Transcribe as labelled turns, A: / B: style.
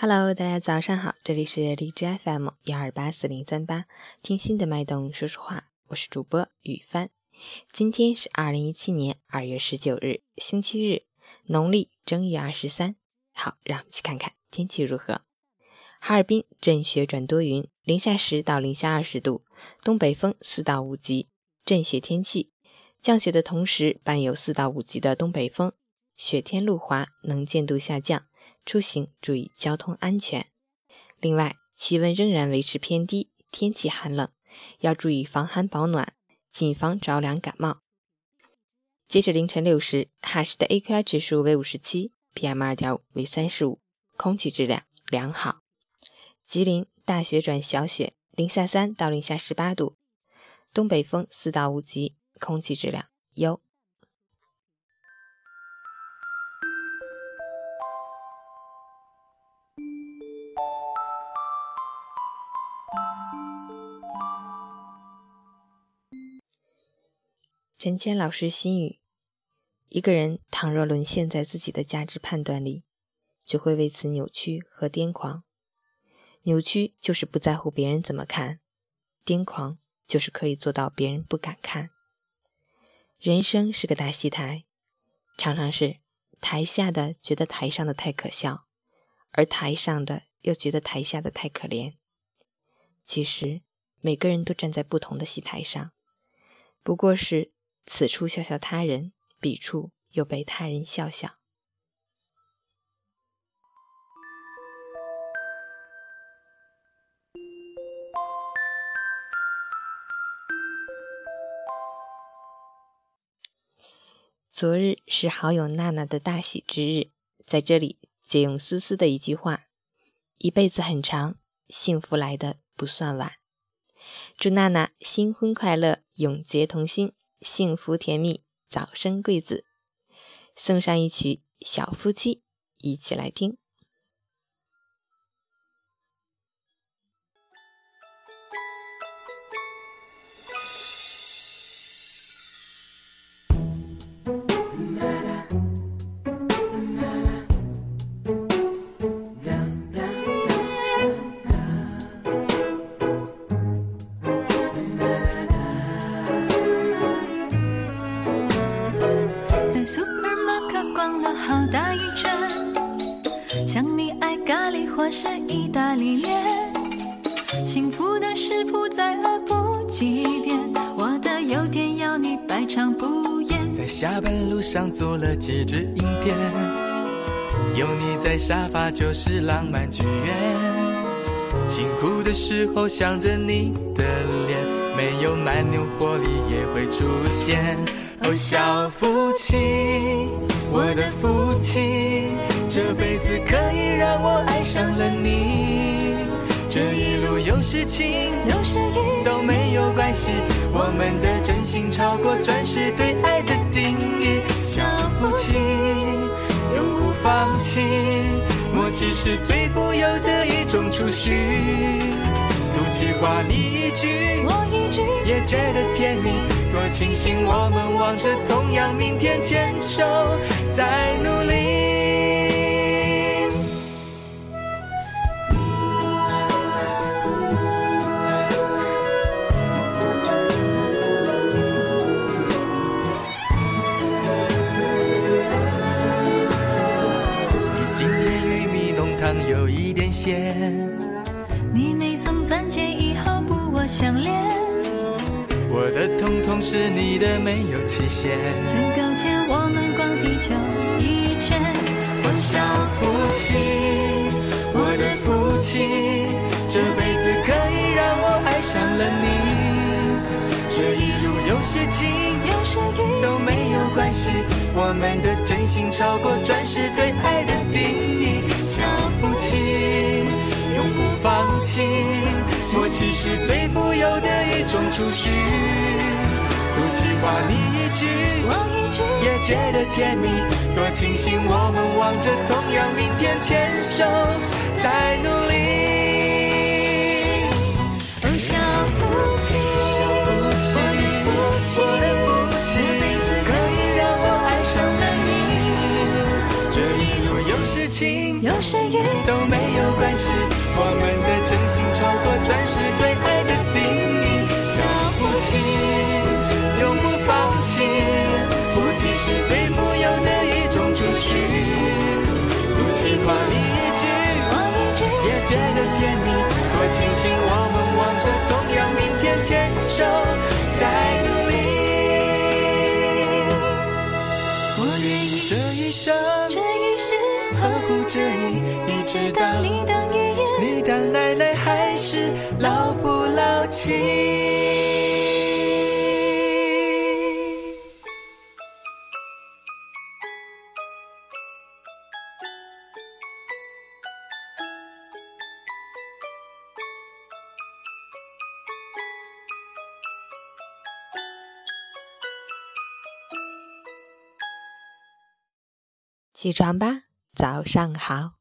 A: Hello，大家早上好，这里是荔枝 FM 幺二八四零三八，听心的脉动说说话，我是主播雨帆。今天是二零一七年二月十九日，星期日，农历正月二十三。好，让我们去看看天气如何。哈尔滨阵雪转多云，零下十到零下二十度，东北风四到五级，阵雪天气。降雪的同时伴有四到五级的东北风，雪天路滑，能见度下降。出行注意交通安全。另外，气温仍然维持偏低，天气寒冷，要注意防寒保暖，谨防着凉感冒。截止凌晨六时，哈市的 AQI 指数为五十七，PM 二点五为三十五，空气质量良好。吉林大雪转小雪，零下三到零下十八度，东北风四到五级，空气质量优。陈谦老师心语：一个人倘若沦陷在自己的价值判断里，就会为此扭曲和癫狂。扭曲就是不在乎别人怎么看，癫狂就是可以做到别人不敢看。人生是个大戏台，常常是台下的觉得台上的太可笑，而台上的又觉得台下的太可怜。其实每个人都站在不同的戏台上，不过是。此处笑笑他人，彼处又被他人笑笑。昨日是好友娜娜的大喜之日，在这里借用思思的一句话：“一辈子很长，幸福来的不算晚。”祝娜娜新婚快乐，永结同心。幸福甜蜜，早生贵子。送上一曲《小夫妻》，一起来听。
B: 是意大利面，幸福的食谱再恶补几遍，我的优点要你百尝不厌。
C: 在下班路上做了几支影片，有你在沙发就是浪漫剧院。辛苦的时候想着你的脸，没有蛮牛活力也会出现。哦，小夫妻，我的夫妻。这辈子可以让我爱上了你，这一路有时晴有时雨都没有关系，我们的真心超过钻石对爱的定义。小夫妻永不放弃，默契是最富有的一种储蓄。赌气话你一句也觉得甜蜜，多庆幸我们望着同样明天，牵手在努的通通是你的，没有期限。
B: 曾勾牵我们逛地球一圈。
C: 我小夫妻，我的夫妻，这辈子可以让我爱上了你。这一路有时晴
B: 有时雨
C: 都没有关系，我们的真心超过钻石对爱的定义。小夫妻。永不放弃，默契是最富有的一种储蓄。赌气话你一句，
B: 我一句，
C: 也觉得甜蜜。多庆幸我们望着同样明天，牵手在努力。
B: 哦，小夫妻，
C: 小夫妻，我的夫妻，这辈子可以让我爱上了你。这一路有时晴，
B: 有时雨，
C: 都没有。
B: 关系，我们
C: 的
B: 这一生
C: 这一世
B: 呵护着你，一直到
C: 你当爷爷。
B: 你当奶奶还是老夫老妻。
A: 起床吧，早上好。